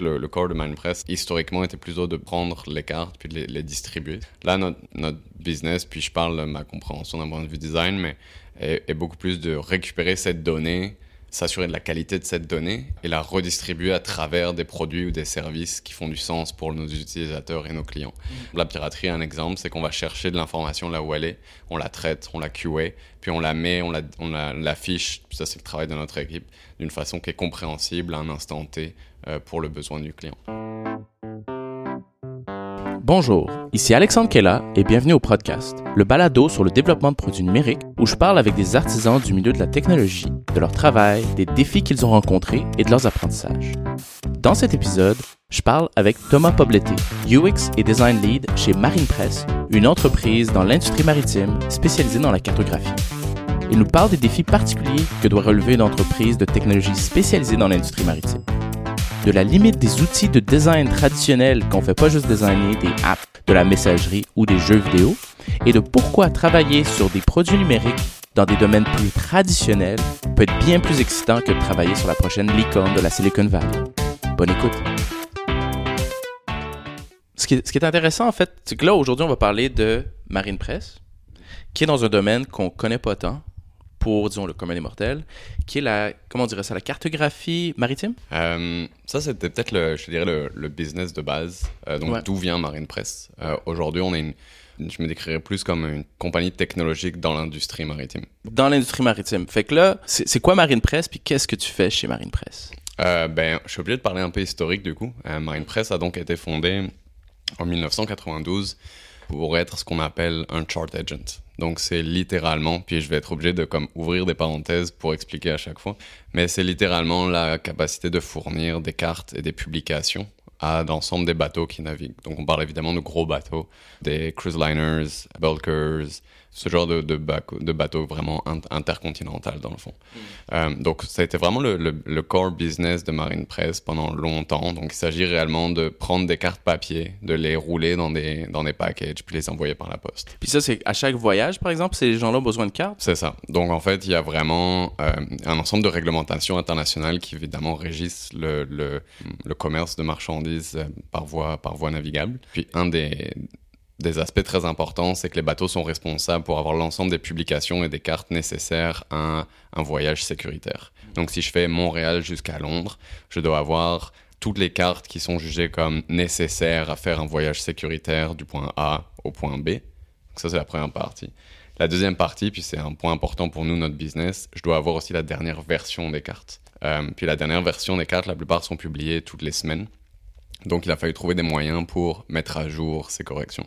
Le, le corps de MindPress, historiquement, était plutôt de prendre les cartes puis de les, distribuer. Là, notre, notre, business, puis je parle de ma compréhension d'un point de vue design, mais est beaucoup plus de récupérer cette donnée s'assurer de la qualité de cette donnée et la redistribuer à travers des produits ou des services qui font du sens pour nos utilisateurs et nos clients. La piraterie, un exemple, c'est qu'on va chercher de l'information là où elle est, on la traite, on la QA, puis on la met, on l'affiche, la, on la, ça c'est le travail de notre équipe, d'une façon qui est compréhensible à un instant T euh, pour le besoin du client. Bonjour, ici Alexandre Kella et bienvenue au podcast, le balado sur le développement de produits numériques où je parle avec des artisans du milieu de la technologie, de leur travail, des défis qu'ils ont rencontrés et de leurs apprentissages. Dans cet épisode, je parle avec Thomas Pobleté, UX et Design Lead chez Marine Press, une entreprise dans l'industrie maritime spécialisée dans la cartographie. Il nous parle des défis particuliers que doit relever une entreprise de technologie spécialisée dans l'industrie maritime de la limite des outils de design traditionnels qu'on fait pas juste designer des apps, de la messagerie ou des jeux vidéo, et de pourquoi travailler sur des produits numériques dans des domaines plus traditionnels peut être bien plus excitant que de travailler sur la prochaine licorne de la Silicon Valley. Bonne écoute. Ce qui, est, ce qui est intéressant en fait, c'est que là aujourd'hui on va parler de Marine Press, qui est dans un domaine qu'on connaît pas tant, pour, disons, le commun des mortels, qui est la, comment on dirait ça, la cartographie maritime? Euh, ça, c'était peut-être, le, je dirais, le, le, business de base. Euh, donc, ouais. d'où vient Marine Press? Euh, Aujourd'hui, on est une, je me décrirais plus comme une compagnie technologique dans l'industrie maritime. Dans l'industrie maritime. Fait que là, c'est quoi Marine Press, puis qu'est-ce que tu fais chez Marine Press? Euh, ben, je suis obligé de parler un peu historique, du coup. Marine Press a donc été fondée en 1992 pour être ce qu'on appelle un chart agent. Donc c'est littéralement, puis je vais être obligé de comme ouvrir des parenthèses pour expliquer à chaque fois, mais c'est littéralement la capacité de fournir des cartes et des publications à l'ensemble des bateaux qui naviguent. Donc on parle évidemment de gros bateaux, des cruise liners, bulkers, ce genre de, de, de bateau vraiment intercontinental dans le fond. Mm. Euh, donc ça a été vraiment le, le, le, core business de Marine Press pendant longtemps. Donc il s'agit réellement de prendre des cartes papier, de les rouler dans des, dans des packages, puis les envoyer par la poste. Puis ça, c'est à chaque voyage, par exemple, ces gens-là ont besoin de cartes? C'est ça. Donc en fait, il y a vraiment euh, un ensemble de réglementations internationales qui évidemment régissent le, le commerce de marchandises euh, par voie, navigable. Puis un des aspects très importants, c'est que les bateaux sont responsables pour avoir l'ensemble des publications et des cartes nécessaires à un, un, voyage sécuritaire. Donc si je fais Montréal jusqu'à Londres, je dois avoir toutes les cartes qui sont jugées comme nécessaires à faire un voyage sécuritaire du point A au point B. Donc ça, c'est la première partie. La deuxième partie, puis c'est un point important pour nous, notre business, je dois avoir aussi la dernière version des cartes. Euh, puis la dernière version des cartes, la plupart sont publiées toutes les semaines. Donc il a fallu trouver des moyens pour mettre à jour ces corrections.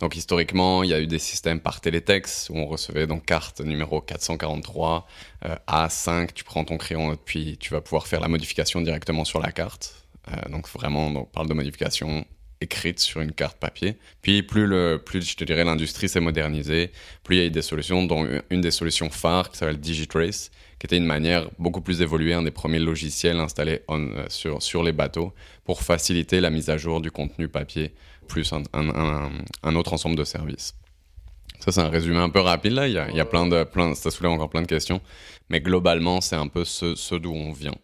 Donc historiquement, il y a eu des systèmes par télétexte où on recevait donc carte numéro 443 euh, A5, tu prends ton crayon puis tu vas pouvoir faire la modification directement sur la carte. Euh, donc vraiment, on parle de modification écrite sur une carte papier. Puis plus le plus je dirais l'industrie s'est modernisée, plus il y a eu des solutions dont une des solutions phares qui s'appelle Digitrace qui était une manière beaucoup plus évoluée, un des premiers logiciels installés euh, sur, sur les bateaux pour faciliter la mise à jour du contenu papier plus un, autre ensemble de services. Ça, c'est un résumé un peu rapide, là. Il y a, plein de, plein, ça soulève encore plein de questions. Mais globalement, c'est un peu ce d'où on vient.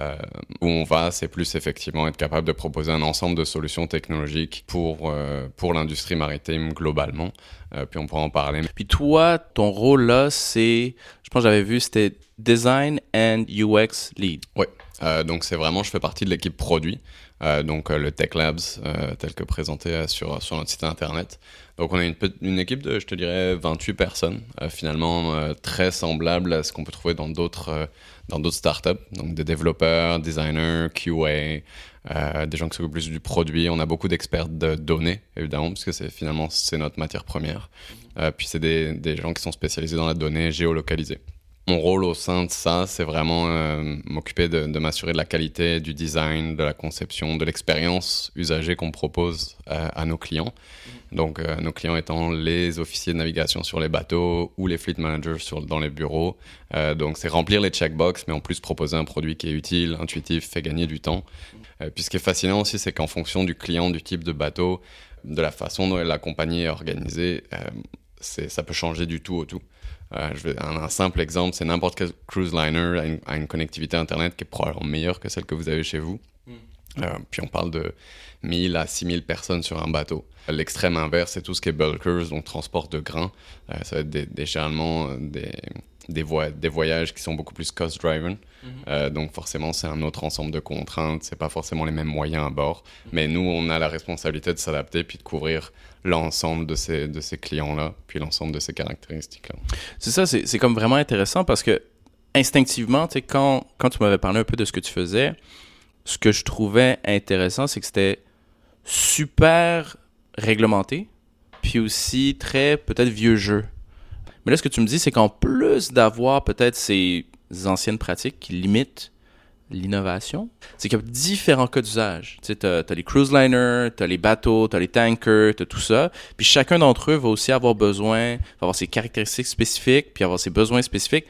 Euh, où on va, c'est plus effectivement être capable de proposer un ensemble de solutions technologiques pour, euh, pour l'industrie maritime globalement. Euh, puis on pourra en parler. Puis toi, ton rôle là, c'est, je pense que j'avais vu, c'était Design and UX Lead. Oui, donc c'est vraiment, je fais partie de l'équipe produit. Donc le Tech Labs tel que présenté sur, sur notre site internet. Donc on a une, équipe de, je te dirais, 28 personnes, finalement très semblable à ce qu'on peut trouver dans d'autres d'autres startups, donc des développeurs, designers, QA, euh, des gens qui s'occupent plus du produit. On a beaucoup d'experts de données, évidemment, parce que c'est finalement c'est notre matière première. Euh, puis c'est des, des gens qui sont spécialisés dans la donnée géolocalisée. Mon rôle au sein de ça, c'est vraiment euh, m'occuper de, de m'assurer de la qualité du design, de la conception, de l'expérience usagée qu'on propose euh, à nos clients. Donc, euh, nos clients étant les officiers de navigation sur les bateaux ou les fleet managers dans les bureaux. Euh, donc, c'est remplir les checkbox, mais en plus proposer un produit qui est utile, intuitif, fait gagner du temps. Euh, puis, ce qui est fascinant aussi, c'est qu'en fonction du client, du type de bateau, de la façon dont la compagnie est organisée, euh, ça peut changer du tout au tout. Je vais, un, simple exemple, c'est n'importe quel cruise liner une, a une, connectivité Internet qui est probablement meilleure que celle que vous avez chez vous. Mm. puis on parle de 1000 à 6000 personnes sur un bateau. L'extrême inverse, c'est tout ce qui est bulkers, donc transport de grains. ça va être des, généralement des, des, des, voyages qui sont beaucoup plus cost-driven. Mhm. donc forcément, c'est un autre ensemble de contraintes. C'est pas forcément les mêmes moyens à bord. Mhm. Mais nous, on a la responsabilité de s'adapter puis de couvrir l'ensemble de ces, de ces clients-là, puis l'ensemble de ces caractéristiques-là. C'est ça, c'est comme vraiment intéressant parce que instinctivement, quand, quand tu m'avais parlé un peu de ce que tu faisais, ce que je trouvais intéressant, c'est que c'était super réglementé, puis aussi très peut-être vieux jeu. Mais là, ce que tu me dis, c'est qu'en plus d'avoir peut-être ces anciennes pratiques qui limitent l'innovation, c'est qu'il y a différents cas d'usage. Tu sais, tu as, les cruise liners, tu as les bateaux, tu as les tankers, tu as tout ça. Puis chacun d'entre eux va aussi avoir besoin, va avoir ses caractéristiques spécifiques, puis avoir ses besoins spécifiques.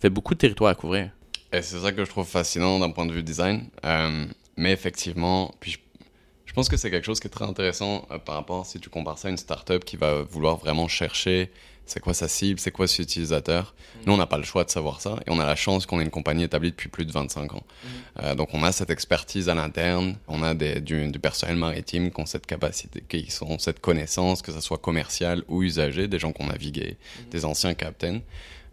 fait beaucoup de territoire à couvrir. Et c'est ça que je trouve fascinant d'un point de vue design. Euh, mais effectivement, puis je, pense que c'est quelque chose qui est très intéressant euh, par rapport si tu compares ça à une startup qui va vouloir vraiment chercher c'est quoi sa cible, c'est quoi ses utilisateurs. Mm. Nous, on n'a pas le choix de savoir ça et on a la chance qu'on ait une compagnie établie depuis plus de 25 ans. Mm. Euh, donc, on a cette expertise à l'interne, on a des, du, personnel maritime qui ont cette capacité, qui ont cette connaissance, que ce soit commercial ou usager, des gens qui ont navigué, mm. des anciens captains.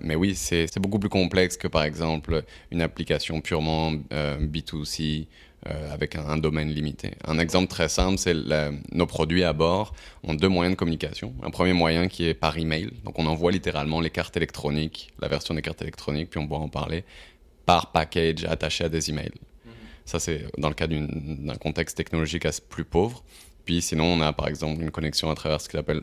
Mais oui, c'est beaucoup plus complexe que par exemple une application purement euh, B2C euh, avec un, domaine limité. Un exemple très simple, c'est nos produits à bord ont deux moyens de communication. Un premier moyen qui est par email, donc on envoie littéralement les cartes électroniques, la version des cartes électroniques, puis on pourra en parler, par package attaché à des emails. Ça, c'est dans le cas d'un contexte technologique plus pauvre. Puis sinon, on a par exemple une connexion à travers ce qu'il appelle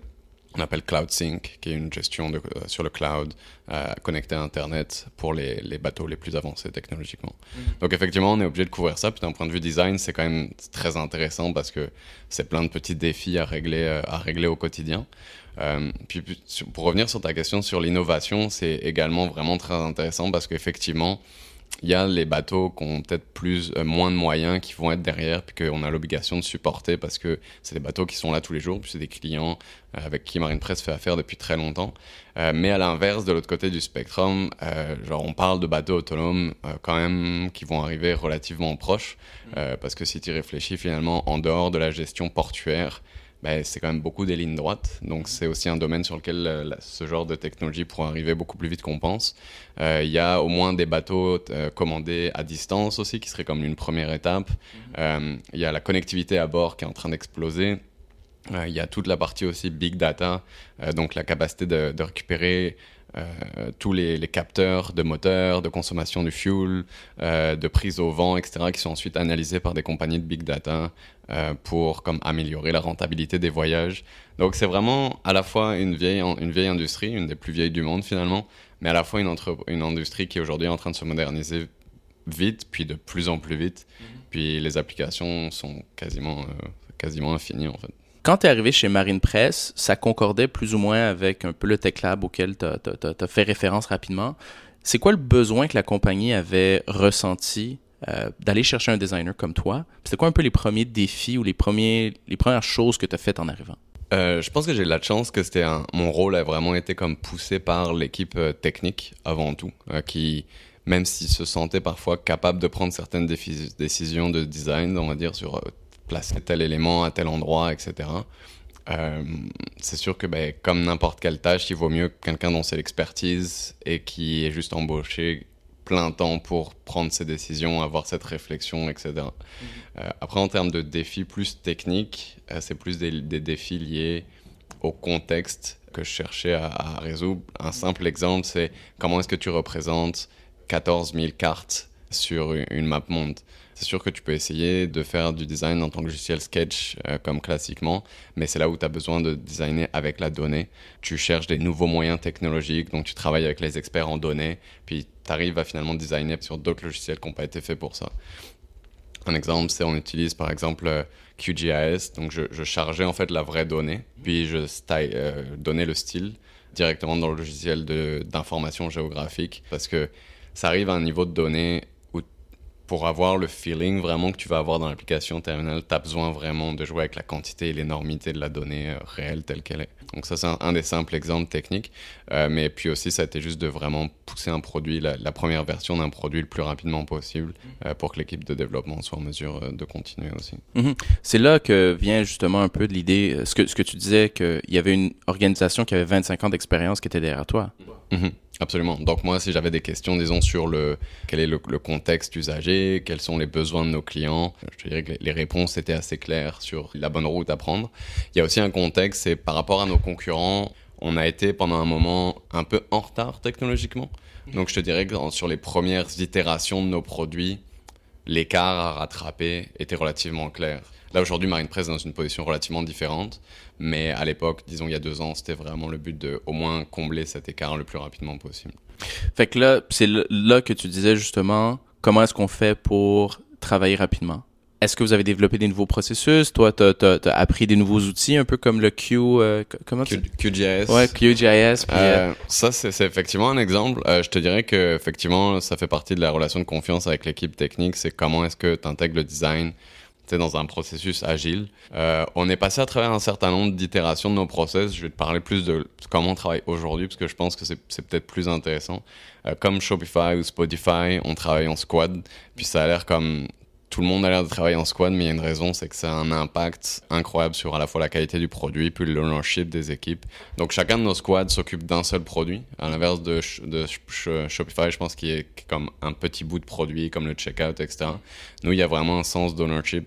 on appelle CloudSync, qui est une gestion de, euh, sur le cloud euh, connectée à Internet pour les, les, bateaux les plus avancés technologiquement. Mhm. Donc effectivement, on est obligé de couvrir ça. Puis d'un point de vue design, c'est quand même très intéressant parce que c'est plein de petits défis à régler, euh, à régler au quotidien. puis pour revenir sur ta question sur l'innovation, c'est également vraiment très intéressant parce qu'effectivement, il y a les bateaux qui ont peut-être plus, euh, moins de moyens qui vont être derrière, puis qu'on a l'obligation de supporter parce que c'est des bateaux qui sont là tous les jours, puis c'est des clients euh, avec qui Marine Press fait affaire depuis très longtemps. Euh, mais à l'inverse, de l'autre côté du spectrum, genre on parle de bateaux autonomes quand même qui vont arriver relativement proches, mmh. parce que si tu réfléchis finalement en dehors de la gestion portuaire, ben, c'est quand même beaucoup des lignes droites. Donc, c'est aussi un domaine sur lequel euh, ce genre de technologie pourrait arriver beaucoup plus vite qu'on pense. Euh, il y a au moins des bateaux euh, commandés à distance aussi, qui serait comme une première étape. Mhm. Il y a la connectivité à bord qui est en train d'exploser. Il y a toute la partie aussi big data, donc la capacité de, de récupérer tous les, capteurs de moteur, de consommation du fuel, euh, de prise au vent, etc., qui sont ensuite analysés par des compagnies de big data euh, pour comme améliorer la rentabilité des voyages. Donc c'est vraiment à la fois une vieille, une vieille industrie, une des plus vieilles du monde finalement, mais à la fois une, entre, une industrie qui est aujourd'hui en train de se moderniser vite, puis de plus en plus vite. Mm-hmm. Puis les applications sont quasiment, quasiment infinies en fait. Quand tu es arrivé chez Marine Press, ça concordait plus ou moins avec un peu le Tech Lab auquel tu as, fait référence rapidement. C'est quoi le besoin que la compagnie avait ressenti euh, d'aller chercher un designer comme toi? C'était quoi un peu les premiers défis ou les, premiers, les premières choses que tu as faites en arrivant? Euh, je pense que j'ai de la chance que c'était mon rôle a vraiment été comme poussé par l'équipe euh, technique avant tout, qui même s'ils se sentaient parfois capables de prendre certaines décisions de design, on va dire sur placer tel élément à tel endroit, etc. Euh, c'est sûr que ben, comme n'importe quelle tâche, il vaut mieux quelqu'un dont c'est l'expertise et qui est juste embauché plein temps pour prendre ses décisions, avoir cette réflexion, etc. Mm-hmm. Euh, après, en termes de défis plus techniques, euh, c'est plus des, défis liés au contexte que je cherchais à, à résoudre. Un simple exemple, c'est comment est-ce que tu représentes 14 000 cartes sur une map monde? C'est sûr que tu peux essayer de faire du design en tant que logiciel sketch euh, comme classiquement, mais c'est là où tu as besoin de designer avec la donnée. Tu cherches des nouveaux moyens technologiques, donc tu travailles avec les experts en données, puis tu arrives à finalement designer sur d'autres logiciels qui n'ont pas été faits pour ça. Un exemple, c'est on utilise par exemple euh, QGIS, donc je, chargeais en fait la vraie donnée, puis je euh, donnais le style directement dans le logiciel d'information géographique, parce que ça arrive à un niveau de données pour avoir le feeling vraiment que tu vas avoir dans l'application terminale, tu as besoin vraiment de jouer avec la quantité et l'énormité de la donnée euh, réelle telle qu'elle est. Donc ça, c'est un, des simples exemples techniques. Euh, mais puis aussi, ça a été juste de vraiment pousser un produit, la, première version d'un produit le plus rapidement possible euh, pour que l'équipe de développement soit en mesure de continuer aussi. Mhm. C'est là que vient justement un peu de l'idée, ce que, ce que tu disais, qu'il y avait une organisation qui avait 25 ans d'expérience qui était derrière toi. Mhm. Absolument. Donc moi, si j'avais des questions, disons, sur le quel est le, contexte usager, quels sont les besoins de nos clients, je dirais que les réponses étaient assez claires sur la bonne route à prendre. Il y a aussi un contexte, c'est par rapport à nos concurrents, on a été pendant un moment un peu en retard technologiquement. Donc je te dirais que sur les premières itérations de nos produits, l'écart à rattraper était relativement clair. Là, aujourd'hui, Marine Press est dans une position relativement différente. Mais à l'époque, disons il y a deux ans, c'était vraiment le but de au moins combler cet écart le plus rapidement possible. Fait que là, c'est là que tu disais justement, comment est-ce qu'on fait pour travailler rapidement? Est-ce que vous avez développé des nouveaux processus? Toi, tu as, appris des nouveaux outils, un peu comme le Q... Euh, comment Q, QGIS. Ouais, QGIS. Puis, euh, euh, Ça, c'est effectivement un exemple. je te dirais que effectivement, ça fait partie de la relation de confiance avec l'équipe technique. C'est comment est-ce que tu intègres le design dans un processus agile. Euh, on est passé à travers un certain nombre d'itérations de nos process. Je vais te parler plus de comment on travaille aujourd'hui, parce que je pense que c'est peut-être plus intéressant. Euh, comme Shopify ou Spotify, on travaille en squad, puis ça a l'air comme tout le monde a l'air de travailler en squad, mais il y a une raison, c'est que ça a un impact incroyable sur à la fois la qualité du produit, puis l'ownership des équipes. Donc chacun de nos squads s'occupe d'un seul produit, à l'inverse de, de, Shopify, je pense qu'il est comme un petit bout de produit, comme le checkout, etc. Nous, il y a vraiment un sens d'ownership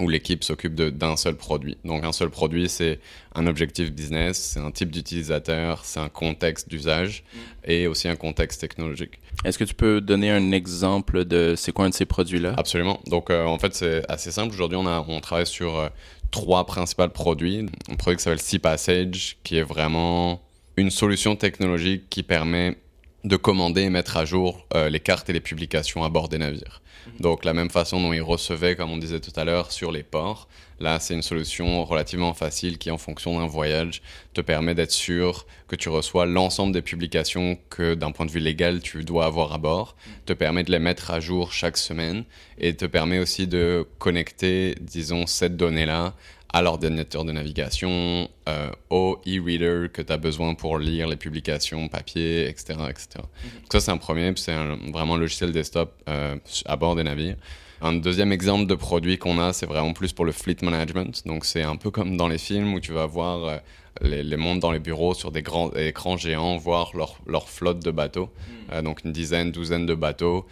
où l'équipe s'occupe d'un seul produit. Donc un seul produit, c'est un objectif business, c'est un type d'utilisateur, c'est un contexte d'usage et aussi un contexte technologique. Est-ce que tu peux donner un exemple de c'est quoi un de ces produits-là? Absolument. Donc euh, en fait, c'est assez simple. Aujourd'hui, on, on travaille sur euh, trois principaux produits. Un produit qui s'appelle C-Passage, qui est vraiment une solution technologique qui permet de commander et mettre à jour euh, les cartes et les publications à bord des navires. Mhm. Donc la même façon dont ils recevaient, comme on disait tout à l'heure, sur les ports, là c'est une solution relativement facile qui, en fonction d'un voyage, te permet d'être sûr que tu reçois l'ensemble des publications que, d'un point de vue légal, tu dois avoir à bord, mhm. te permet de les mettre à jour chaque semaine et te permet aussi de connecter, disons, cette donnée-là à l'ordinateur de navigation, euh, au e-reader que tu as besoin pour lire les publications papier, etc. etc. Mhm. ça, c'est un premier, c'est vraiment un logiciel desktop euh, à bord des navires. Un deuxième exemple de produit qu'on a, c'est vraiment plus pour le fleet management. Donc, c'est un peu comme dans les films où tu vas voir euh, les, les, mondes dans les bureaux sur des grands écrans géants, voir leur, leur flotte de bateaux. Mhm. donc, une dizaine, douzaine de bateaux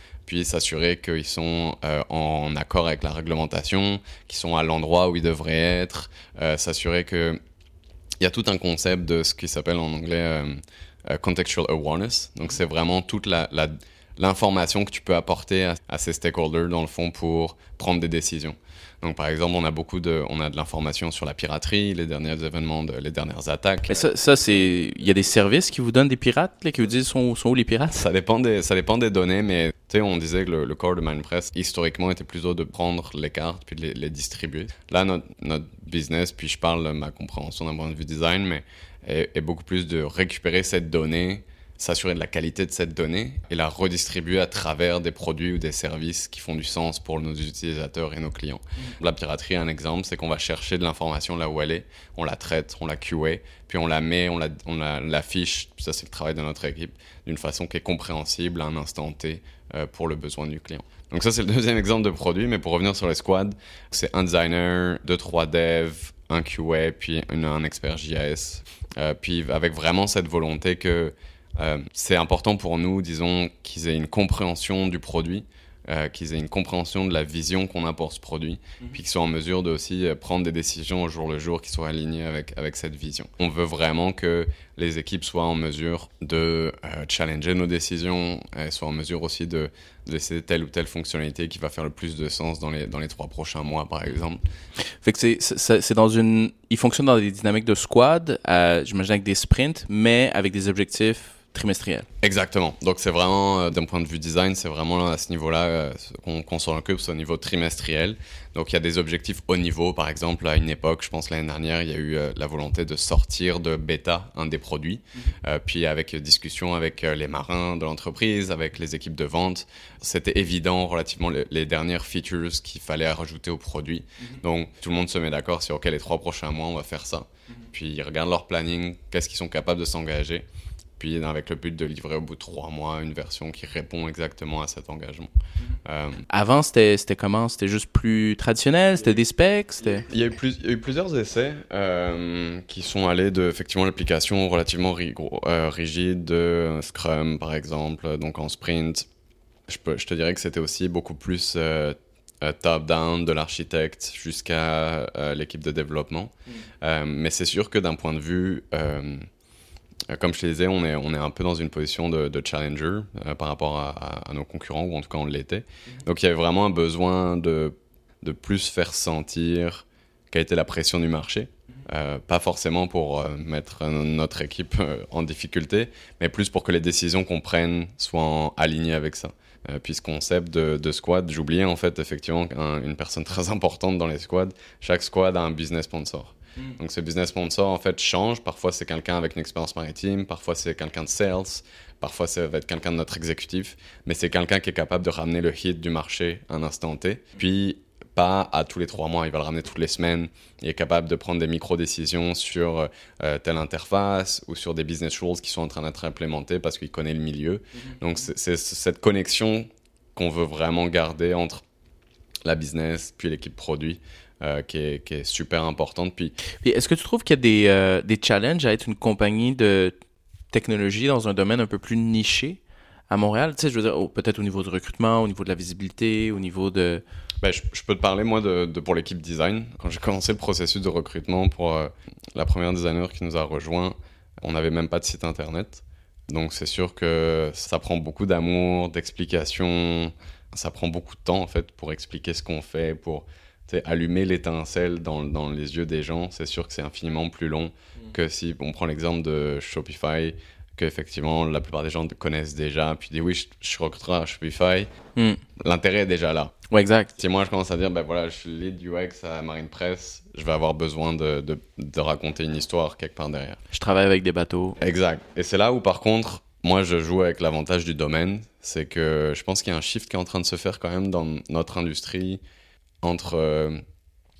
s'assurer qu'ils sont euh, en accord avec la réglementation, qu'ils sont à l'endroit où ils devraient être, euh, s'assurer qu'il y a tout un concept de ce qui s'appelle en anglais euh, contextual awareness. Donc c'est vraiment toute la, l'information que tu peux apporter à, à, ces stakeholders dans le fond pour prendre des décisions. Donc, par exemple, on a beaucoup de, on a de l'information sur la piraterie, les derniers événements, de, les dernières attaques. Mais ça, ça c'est, il y a des services qui vous donnent des pirates, là, qui vous disent sont, sont où les pirates? Ça dépend des, ça dépend des données, mais tu sais, on disait que le, corps de MindPress, historiquement, était plutôt de prendre les cartes puis de les, les distribuer. Là, notre, notre, business, puis je parle de ma compréhension d'un point de vue design, mais est, est beaucoup plus de récupérer cette donnée s'assurer de la qualité de cette donnée et la redistribuer à travers des produits ou des services qui font du sens pour nos utilisateurs et nos clients. Mm. La piraterie, un exemple, c'est qu'on va chercher de l'information là où elle est, on la traite, on la QA, puis on la met, on l'affiche, la, ça c'est le travail de notre équipe, d'une façon qui est compréhensible à un instant T euh, pour le besoin du client. Donc ça c'est le deuxième exemple de produit, mais pour revenir sur les squads, c'est un designer, deux, trois devs, un QA, puis un expert JS, euh, puis avec vraiment cette volonté que euh, c'est important pour nous, disons, qu'ils aient une compréhension du produit, euh, qu'ils aient une compréhension de la vision qu'on a pour ce produit, mhm. puis qu'ils soient en mesure de aussi euh, prendre des décisions au jour le jour qui soient alignées avec, avec cette vision. On veut vraiment que les équipes soient en mesure de challenger nos décisions, et soient en mesure aussi de, de décider telle ou telle fonctionnalité qui va faire le plus de sens dans les, dans les trois prochains mois, par exemple. Fait que c'est dans une... Il fonctionne dans des dynamiques de squad, j'imagine avec des sprints, mais avec des objectifs trimestriel. Exactement. Donc c'est vraiment, euh, d'un point de vue design, c'est vraiment à ce niveau-là euh, qu'on s'en occupe, c'est au niveau trimestriel. Donc il y a des objectifs haut niveau. Par exemple, à une époque, je pense l'année dernière, il y a eu euh, la volonté de sortir de bêta un des produits. Mhm. puis avec discussion avec les marins de l'entreprise, avec les équipes de vente, c'était évident relativement les, dernières features qu'il fallait rajouter au produit. Mhm. Donc tout le monde se met d'accord sur, OK, les trois prochains mois, on va faire ça. Mhm. Puis ils regardent leur planning, qu'est-ce qu'ils sont capables de s'engager puis avec le but de livrer au bout de trois mois une version qui répond exactement à cet engagement. Euh, Avant, c'était comment? C'était juste plus traditionnel? C'était des specs? Il y, a eu plus, il y a eu plusieurs essais euh, qui sont allés de effectivement l'application relativement euh, rigide de Scrum, par exemple, donc en sprint. Je, peux, je te dirais que c'était aussi beaucoup plus top-down de l'architecte jusqu'à l'équipe de développement. Mm. mais c'est sûr que d'un point de vue euh, comme je te disais, on est, on est un peu dans une position de, challenger euh, par rapport à, nos concurrents, ou en tout cas on l'était. Mhm. Donc il y avait vraiment un besoin de, de plus faire sentir quelle était la pression du marché. Mhm. Euh, pas forcément pour mettre notre équipe en difficulté, mais plus pour que les décisions qu'on prenne soient alignées avec ça. puis ce concept de, de squad, j'oubliais en fait effectivement une personne très importante dans les squads. Chaque squad a un business sponsor. Mm. Donc, ce business sponsor, en fait, change. Parfois, c'est quelqu'un avec une expérience maritime. Parfois, c'est quelqu'un de sales. Parfois, ça va être quelqu'un de notre exécutif. Mais c'est quelqu'un qui est capable de ramener le hit du marché à un instant T. Puis, pas à tous les trois mois, il va le ramener toutes les semaines. Il est capable de prendre des micro-décisions sur euh, telle interface ou sur des business rules qui sont en train d'être implémentés parce qu'il connaît le milieu. Mm-hmm. Donc, c'est cette connexion qu'on veut vraiment garder entre la business puis l'équipe produit euh, qui, est, super importante. Puis, est-ce que tu trouves qu'il y a des, euh, des, challenges à être une compagnie de technologie dans un domaine un peu plus niché à Montréal? Tu sais, je veux dire, peut-être au niveau du recrutement, au niveau de la visibilité, au niveau de... Ben, je, peux te parler, moi, de, pour l'équipe design. Quand j'ai commencé le processus de recrutement pour euh, la première designer qui nous a rejoint, on n'avait même pas de site internet. Donc, c'est sûr que ça prend beaucoup d'amour, d'explication. Ça prend beaucoup de temps, en fait, pour expliquer ce qu'on fait, pour allumer l'étincelle dans, dans, les yeux des gens, c'est sûr que c'est infiniment plus long mm. que si on prend l'exemple de Shopify, que effectivement la plupart des gens connaissent déjà, puis disent oui, je, suis recruteur à Shopify. Mm. L'intérêt est déjà là. Ouais, exact. Si moi je commence à dire, ben voilà, je suis lead UX à Marine Press, je vais avoir besoin de, de, de raconter une histoire quelque part derrière. Je travaille avec des bateaux. Exact. Et c'est là où par contre, moi je joue avec l'avantage du domaine, c'est que je pense qu'il y a un shift qui est en train de se faire quand même dans notre industrie entre, euh,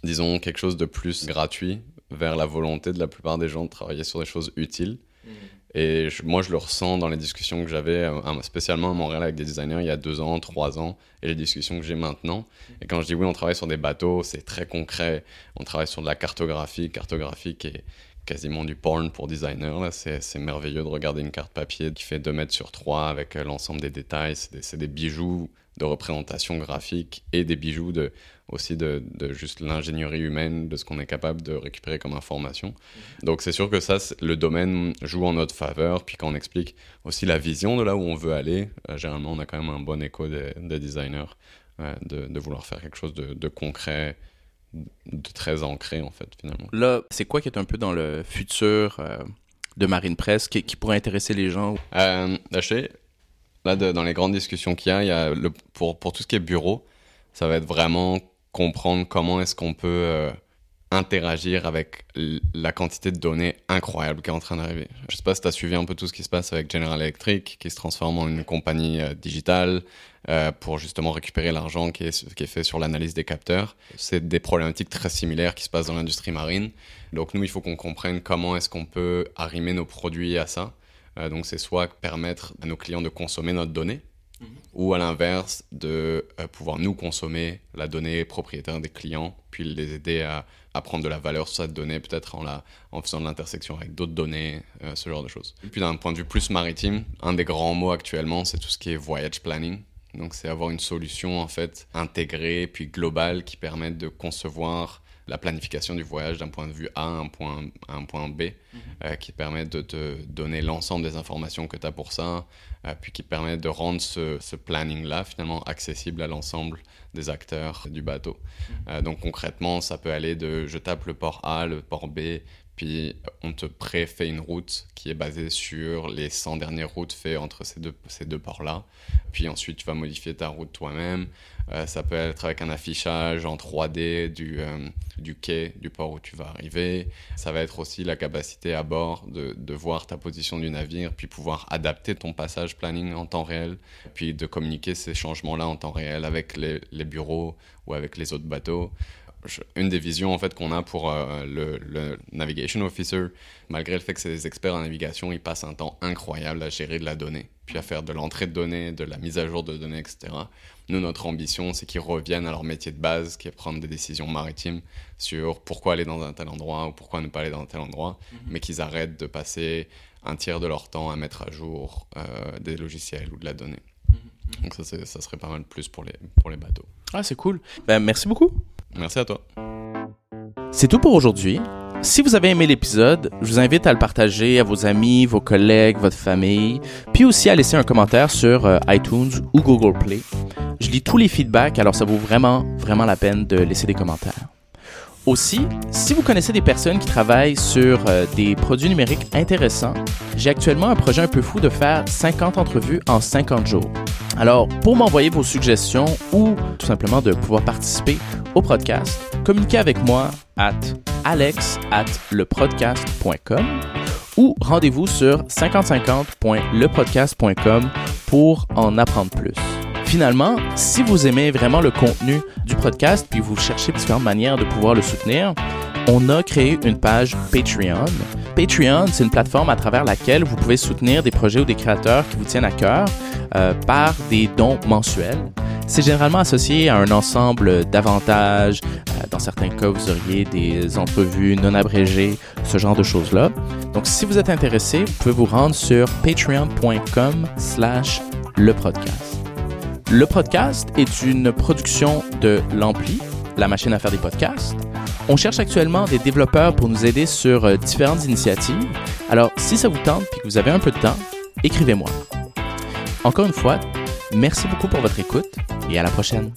disons, quelque chose de plus gratuit vers la volonté de la plupart des gens de travailler sur des choses utiles. Mm. Et moi, je le ressens dans les discussions que j'avais, euh, spécialement à Montréal avec des designers il y a deux ans, trois ans, et les discussions que j'ai maintenant. Et quand je dis oui, on travaille sur des bateaux, c'est très concret. On travaille sur de la cartographie, cartographie qui est quasiment du porn pour designer. C'est merveilleux de regarder une carte papier qui fait 2 mètres sur 3 avec euh, l'ensemble des détails. C'est des, des, bijoux de représentation graphique et des bijoux de, aussi de, de juste l'ingénierie humaine, de ce qu'on est capable de récupérer comme information. Mhm. Donc c'est sûr que ça, le domaine joue en notre faveur. Puis quand on explique aussi la vision de là où on veut aller, euh, généralement on a quand même un bon écho des de designers euh, de, de, vouloir faire quelque chose de, de, concret, de très ancré en fait finalement. Là, c'est quoi qui est un peu dans le futur euh, de Marine Presse qui, qui, pourrait intéresser les gens euh, Là, dans les grandes discussions qu'il y a, pour, tout ce qui est bureau, ça va être vraiment comprendre comment est-ce qu'on peut euh, interagir avec la quantité de données incroyable qui est en train d'arriver. Je sais pas si tu as suivi un peu tout ce qui se passe avec General Electric, qui se transforme en une compagnie euh, digitale euh, pour justement récupérer l'argent qui est, qui est fait sur l'analyse des capteurs. C'est des problématiques très similaires qui se passent dans l'industrie marine. Donc nous, il faut qu'on comprenne comment est-ce qu'on peut arrimer nos produits à ça. Donc c'est soit permettre à nos clients de consommer notre donnée, Mhm. ou à l'inverse de euh, pouvoir nous consommer la donnée propriétaire des clients, puis les aider à, prendre de la valeur sur cette donnée, peut-être en, en faisant de l'intersection avec d'autres données, euh, ce genre de choses. Et puis d'un point de vue plus maritime, un des grands mots actuellement, c'est tout ce qui est voyage planning. Donc c'est avoir une solution en fait intégrée puis globale qui permette de concevoir la planification du voyage d'un point de vue A à un point, un point B, mhm. euh, qui permet de te donner l'ensemble des informations que tu as pour ça, euh, puis qui permet de rendre ce, ce planning-là finalement accessible à l'ensemble des acteurs du bateau. Mhm. Euh, donc concrètement, ça peut aller de je tape le port A, le port B, puis on te pré-fait une route qui est basée sur les 100 dernières routes faites entre ces deux, ces deux ports-là. Puis ensuite, tu vas modifier ta route toi-même. Euh, ça peut être avec un affichage en 3D du, euh, du quai, du port où tu vas arriver. Ça va être aussi la capacité à bord de, de voir ta position du navire, puis pouvoir adapter ton passage planning en temps réel, puis de communiquer ces changements-là en temps réel avec les, les bureaux ou avec les autres bateaux une des visions en fait qu'on a pour euh, le, le, navigation officer, malgré le fait que c'est des experts en navigation, ils passent un temps incroyable à gérer de la donnée, puis à faire de l'entrée de données, de la mise à jour de données, etc. Nous, notre ambition, c'est qu'ils reviennent à leur métier de base, qui est prendre des décisions maritimes sur pourquoi aller dans un tel endroit ou pourquoi ne pas aller dans un tel endroit, mm -hmm. mais qu'ils arrêtent de passer un tiers de leur temps à mettre à jour euh, des logiciels ou de la donnée. Mm -hmm. Donc ça, ça serait pas mal plus pour les, pour les bateaux. Ah, c'est cool. Ben, merci beaucoup. Merci à toi. C'est tout pour aujourd'hui. Si vous avez aimé l'épisode, je vous invite à le partager à vos amis, vos collègues, votre famille, puis aussi à laisser un commentaire sur euh, iTunes ou Google Play. Je lis tous les feedbacks, alors ça vaut vraiment, vraiment la peine de laisser des commentaires. Aussi, si vous connaissez des personnes qui travaillent sur euh, des produits numériques intéressants, j'ai actuellement un projet un peu fou de faire 50 entrevues en 50 jours. Alors, pour m'envoyer vos suggestions ou tout simplement de pouvoir participer au podcast, communiquez avec moi at alex at lepodcast.com ou rendez-vous sur 5050.lepodcast.com pour en apprendre plus. Finalement, si vous aimez vraiment le contenu du podcast puis vous cherchez différentes manières de pouvoir le soutenir, on a créé une page Patreon. Patreon, c'est une plateforme à travers laquelle vous pouvez soutenir des projets ou des créateurs qui vous tiennent à cœur euh, par des dons mensuels. C'est généralement associé à un ensemble d'avantages. Euh, dans certains cas, vous auriez des entrevues non abrégées, ce genre de choses-là. Donc, si vous êtes intéressé, vous pouvez vous rendre sur patreon.com slash le podcast. Le podcast est une production de l'Ampli, la machine à faire des podcasts. On cherche actuellement des développeurs pour nous aider sur euh, différentes initiatives. Alors, si ça vous tente et que vous avez un peu de temps, écrivez-moi. Encore une fois, merci beaucoup pour votre écoute et à la prochaine.